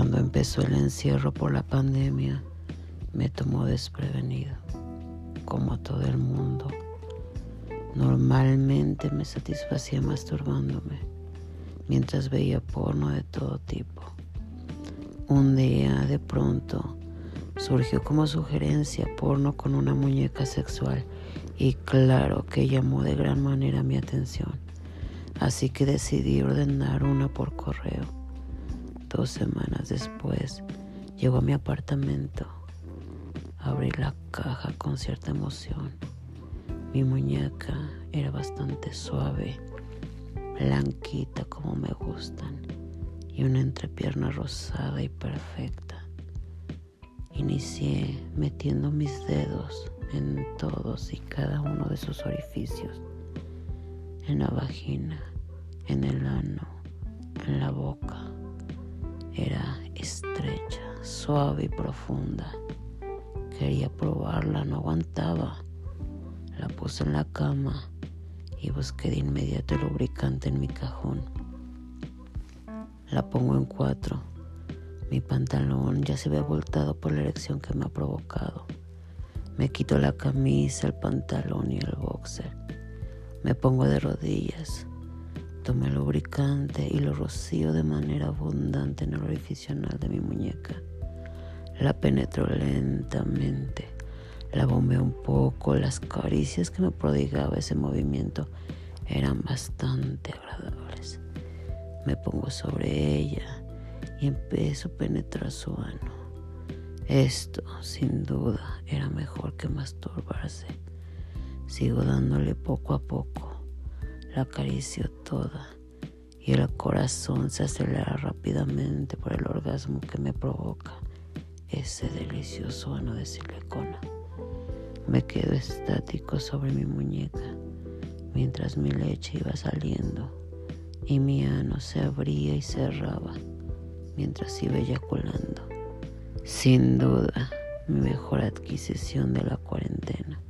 empezó el encierro por la pandemia, me tomó desprevenido, como todo el mundo. Normalmente me satisfacía masturbándome mientras veía porno de todo tipo. Un día, de pronto, surgió como sugerencia porno con una muñeca sexual y claro que llamó de gran manera mi atención. Así que decidí ordenar una por correo. Dos semanas después, llegó a mi apartamento. Abrí la caja con cierta emoción. Mi muñeca era bastante suave, blanquita como me gustan, y una entrepierna rosada y perfecta. Inicié metiendo mis dedos en todos y cada uno de sus orificios, en la vagina, en el ano, en la boca. Era estrecha, suave y profunda. Quería probarla, no aguantaba. La puse en la cama y busqué de inmediato el lubricante en mi cajón. La pongo en cuatro. Mi pantalón ya se ve voltado por la erección que me ha provocado. Me quito la camisa, el pantalón y el boxer. Me pongo de rodillas. Tomo el lubricante y lo rocío de manera abundante en el orificio anal de mi muñeca. La penetro lentamente la bombeo un poco, las caricias que me prodigaba ese movimiento eran bastante agradables. Me pongo sobre ella y empiezo a penetrar su ano. Esto, sin duda, era mejor que masturbarse. Sigo dándole poco a poco. La acaricio toda y el corazón se acelera rápidamente por el orgasmo que me provoca ese delicioso ano de silicona. Me quedo estático sobre mi muñeca mientras mi leche iba saliendo y mi ano se abría y cerraba mientras iba eyaculando. Sin duda, mi mejor adquisición de la cuarentena.